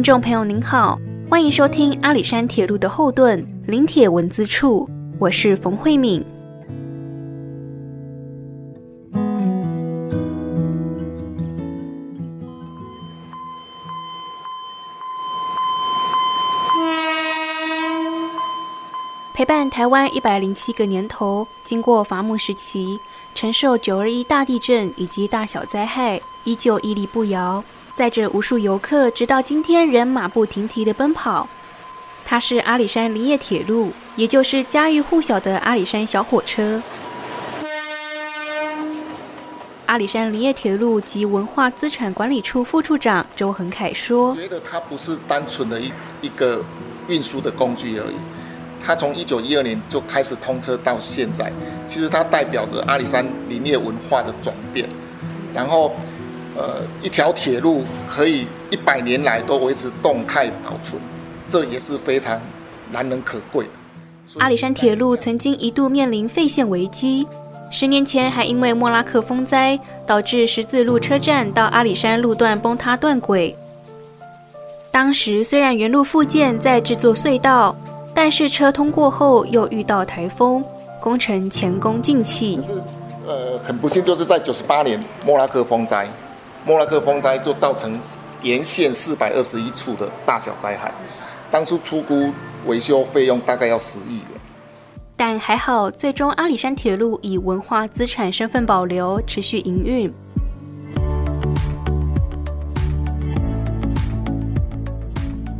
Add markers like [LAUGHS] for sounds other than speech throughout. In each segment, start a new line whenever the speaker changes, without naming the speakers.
听众朋友您好，欢迎收听阿里山铁路的后盾——林铁文字处，我是冯慧敏。陪伴台湾一百零七个年头，经过伐木时期，承受九二一大地震以及大小灾害，依旧屹立不摇，载着无数游客，直到今天仍马不停蹄的奔跑。它是阿里山林业铁路，也就是家喻户晓的阿里山小火车。阿里山林业铁路及文化资产管理处副处长周恒凯说：“
觉得它不是单纯的一一个运输的工具而已。”它从一九一二年就开始通车到现在，其实它代表着阿里山林业文化的转变。然后，呃，一条铁路可以一百年来都维持动态保存，这也是非常难能可贵的。
阿里山铁路曾经一度面临废线危机，十年前还因为莫拉克风灾导致十字路车站到阿里山路段崩塌断轨。当时虽然原路复建在制作隧道。但是车通过后又遇到台风，工程前功尽弃。
可是，呃，很不幸，就是在九十八年莫拉克风灾，莫拉克风灾就造成沿线四百二十一处的大小灾害。当初出估维修费用大概要十亿元。
但还好，最终阿里山铁路以文化资产身份保留，持续营运。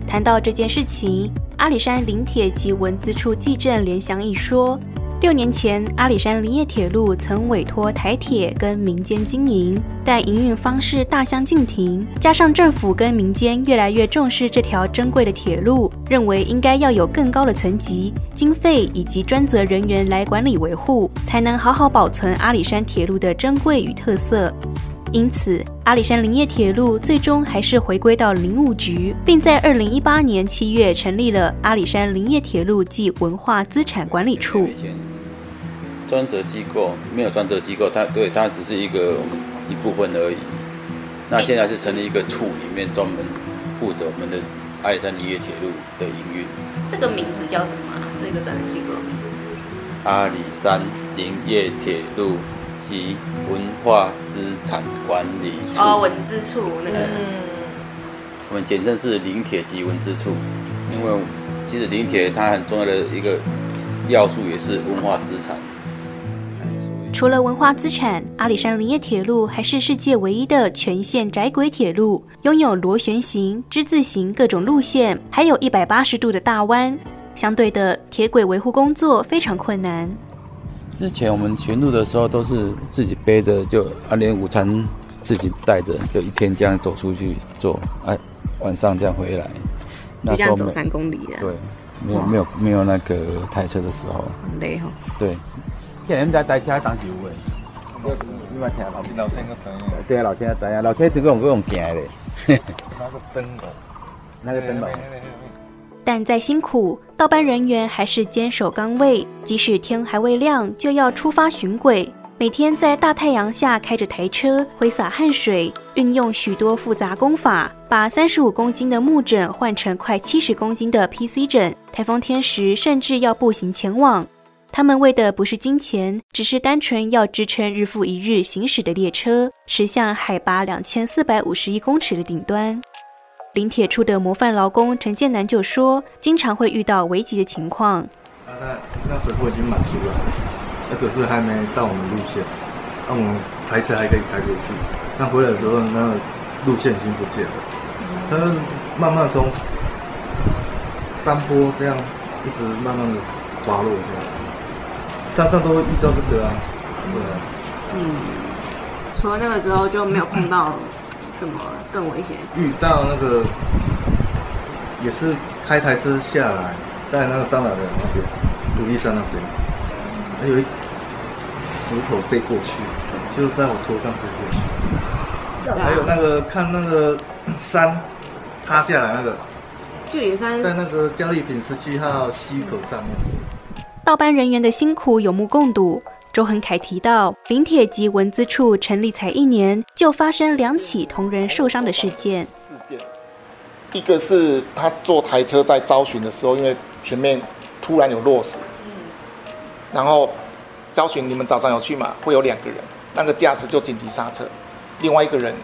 谈到这件事情。阿里山林铁及文资处技政联祥一说，六年前阿里山林业铁路曾委托台铁跟民间经营，但营运方式大相径庭。加上政府跟民间越来越重视这条珍贵的铁路，认为应该要有更高的层级、经费以及专责人员来管理维护，才能好好保存阿里山铁路的珍贵与特色。因此，阿里山林业铁路最终还是回归到林务局，并在二零一八年七月成立了阿里山林业铁路暨文化资产管理处。
专责机构没有专责机构，它对它只是一个一部分而已。那现在是成立一个处，里面专门负责我们的阿里山林业铁路的营运。
这个名字叫什么？这个专责机构名字？
阿里山林业铁路。及文化资产管理处
哦，文资处那个，
我们简称是林铁及文资处，因为其实林铁它很重要的一个要素也是文化资产。
除了文化资产，阿里山林业铁路还是世界唯一的全线窄轨铁路，拥有螺旋形、之字形各种路线，还有一百八十度的大弯。相对的，铁轨维护工作非常困难。
之前我们巡路的时候都是自己背着，就啊连午餐自己带着，就一天这样走出去做，哎晚上这样回来。
那时候走三公里的。
对，没有没有没有那个台车的时候。
很累哈。
对。现在在带车当酒位。你听老老先个知影。对啊，老先个知影，老先是用用行的。[LAUGHS] 那个灯笼，
那个灯笼。但再辛苦，倒班人员还是坚守岗位，即使天还未亮，就要出发巡轨。每天在大太阳下开着台车，挥洒汗水，运用许多复杂工法，把三十五公斤的木枕换成快七十公斤的 PC 枕。台风天时，甚至要步行前往。他们为的不是金钱，只是单纯要支撑日复一日行驶的列车，驶向海拔两千四百五十一公尺的顶端。林铁处的模范劳工陈建南就说：“经常会遇到危急的情况。
那那时候已经满出了，那可是还没到我们路线，那我们台车还可以开过去。那回来的时候，那路线已经不见了。它慢慢从山坡这样一直慢慢的滑落下来，山上都遇到这个啊，对啊。
嗯，除了那个之后就没有碰到。”什么更危险？
遇到那个也是开台车下来，在那个张老的那边，鲁力山那边，还有一石头飞过去，就在我头上飞过去。还有那个看那个山塌下来那个，
巨野山，
在那个嘉利坪十七号溪口上面。
倒班人员的辛苦有目共睹。周恒凯提到，林铁及文资处成立才一年，就发生两起同仁受伤的事件。事件，
一个是他坐台车在招询的时候，因为前面突然有落石，然后招询你们早上有去嘛？会有两个人，那个驾驶就紧急刹车，另外一个人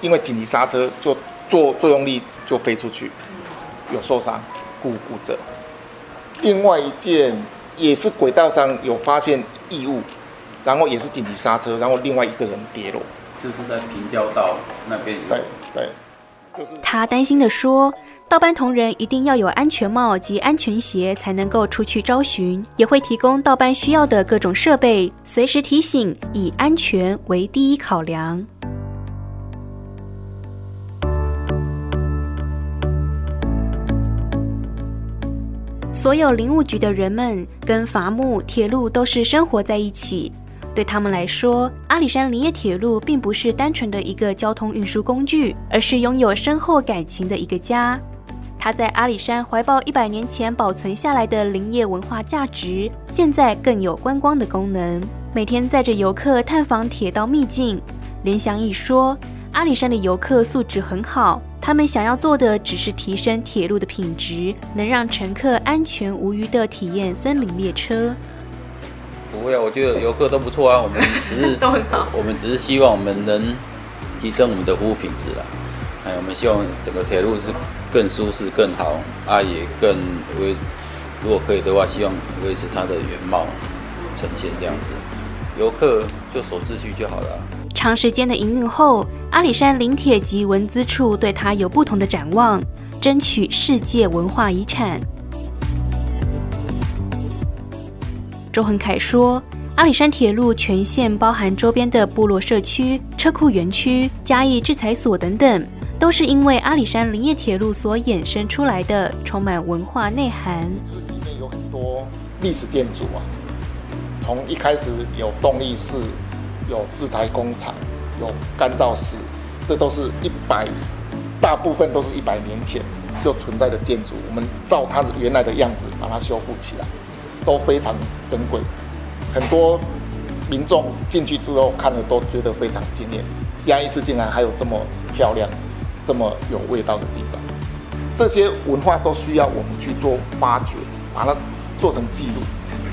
因为紧急刹车就做作用力就飞出去，有受伤，骨骨折。另外一件也是轨道上有发现异物，然后也是紧急刹车，然后另外一个人跌落。
就是在平交道那边。
对对，就是
他担心的说，倒班同仁一定要有安全帽及安全鞋才能够出去招寻，也会提供倒班需要的各种设备，随时提醒以安全为第一考量。所有林务局的人们跟伐木、铁路都是生活在一起。对他们来说，阿里山林业铁路并不是单纯的一个交通运输工具，而是拥有深厚感情的一个家。它在阿里山怀抱一百年前保存下来的林业文化价值，现在更有观光的功能。每天载着游客探访铁道秘境，联祥义说，阿里山的游客素质很好，他们想要做的只是提升铁路的品质，能让乘客安全无虞地体验森林列车。
不会啊，我觉得游客都不错啊。我们只是 [LAUGHS]
都很好，
我们只是希望我们能提升我们的服务品质啦。哎，我们希望整个铁路是更舒适、更好啊，也更维。如果可以的话，希望维持它的原貌呈现这样子。游客就守秩序就好了。
长时间的营运后，阿里山林铁及文资处对它有不同的展望，争取世界文化遗产。周恒凯说：“阿里山铁路全线包含周边的部落社区、车库园区、嘉义制裁所等等，都是因为阿里山林业铁路所衍生出来的，充满文化内涵。
里面有很多历史建筑啊，从一开始有动力是、有制裁工厂、有干燥室，这都是一百，大部分都是一百年前就存在的建筑，我们照它原来的样子把它修复起来。”都非常珍贵，很多民众进去之后看了都觉得非常惊艳。嘉义市竟然还有这么漂亮、这么有味道的地方，这些文化都需要我们去做发掘，把它做成记录，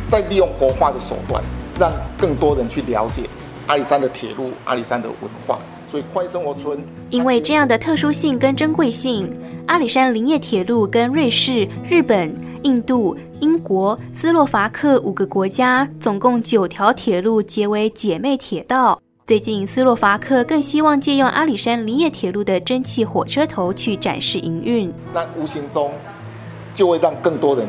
再利用活化的手段，让更多人去了解阿里山的铁路、阿里山的文化。所以快生活村，
因为这样的特殊性跟珍贵性，阿里山林业铁路跟瑞士、日本。印度、英国、斯洛伐克五个国家，总共九条铁路结为姐妹铁道。最近，斯洛伐克更希望借用阿里山林业铁路的蒸汽火车头去展示营运。
那无形中就会让更多人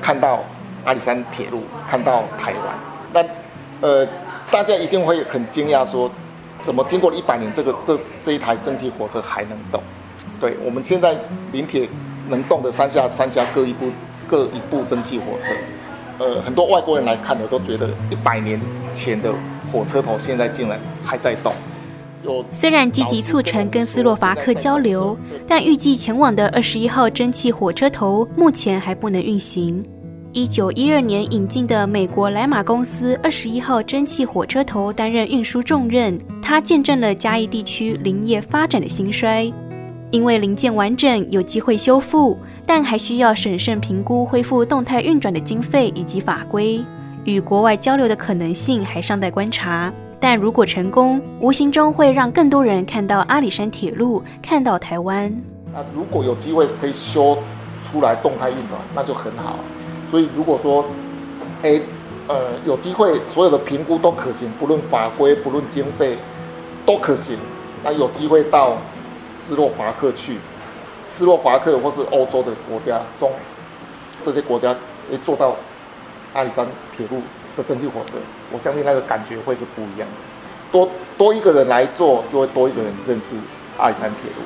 看到阿里山铁路，看到台湾。那呃，大家一定会很惊讶，说怎么经过了一百年，这个这这一台蒸汽火车还能动？对我们现在临铁能动的三下三下各一部。各一部蒸汽火车，呃，很多外国人来看的都觉得一百年前的火车头现在竟然还在动。
虽然积极促成跟斯洛伐克交流，但预计前往的二十一号蒸汽火车头目前还不能运行。一九一二年引进的美国莱马公司二十一号蒸汽火车头担任运输重任，它见证了嘉义地区林业发展的兴衰。因为零件完整，有机会修复。但还需要审慎评估恢复动态运转的经费以及法规，与国外交流的可能性还尚待观察。但如果成功，无形中会让更多人看到阿里山铁路，看到台湾。
那如果有机会可以修出来动态运转，那就很好。所以如果说，哎，呃，有机会所有的评估都可行，不论法规，不论经费，都可行。那有机会到斯洛伐克去。斯洛伐克或是欧洲的国家中，这些国家诶做到阿里山铁路的蒸汽火车，我相信那个感觉会是不一样的。多多一个人来做，就会多一个人认识阿里山铁路。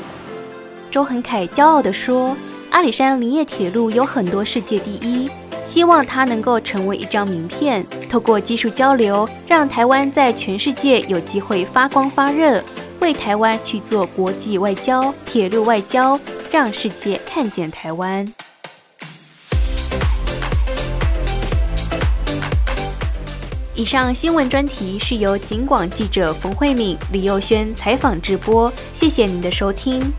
周恒凯骄傲地说：“阿里山林业铁路有很多世界第一，希望它能够成为一张名片，透过技术交流，让台湾在全世界有机会发光发热，为台湾去做国际外交、铁路外交。”让世界看见台湾。以上新闻专题是由警广记者冯慧敏、李佑轩采访直播，谢谢您的收听。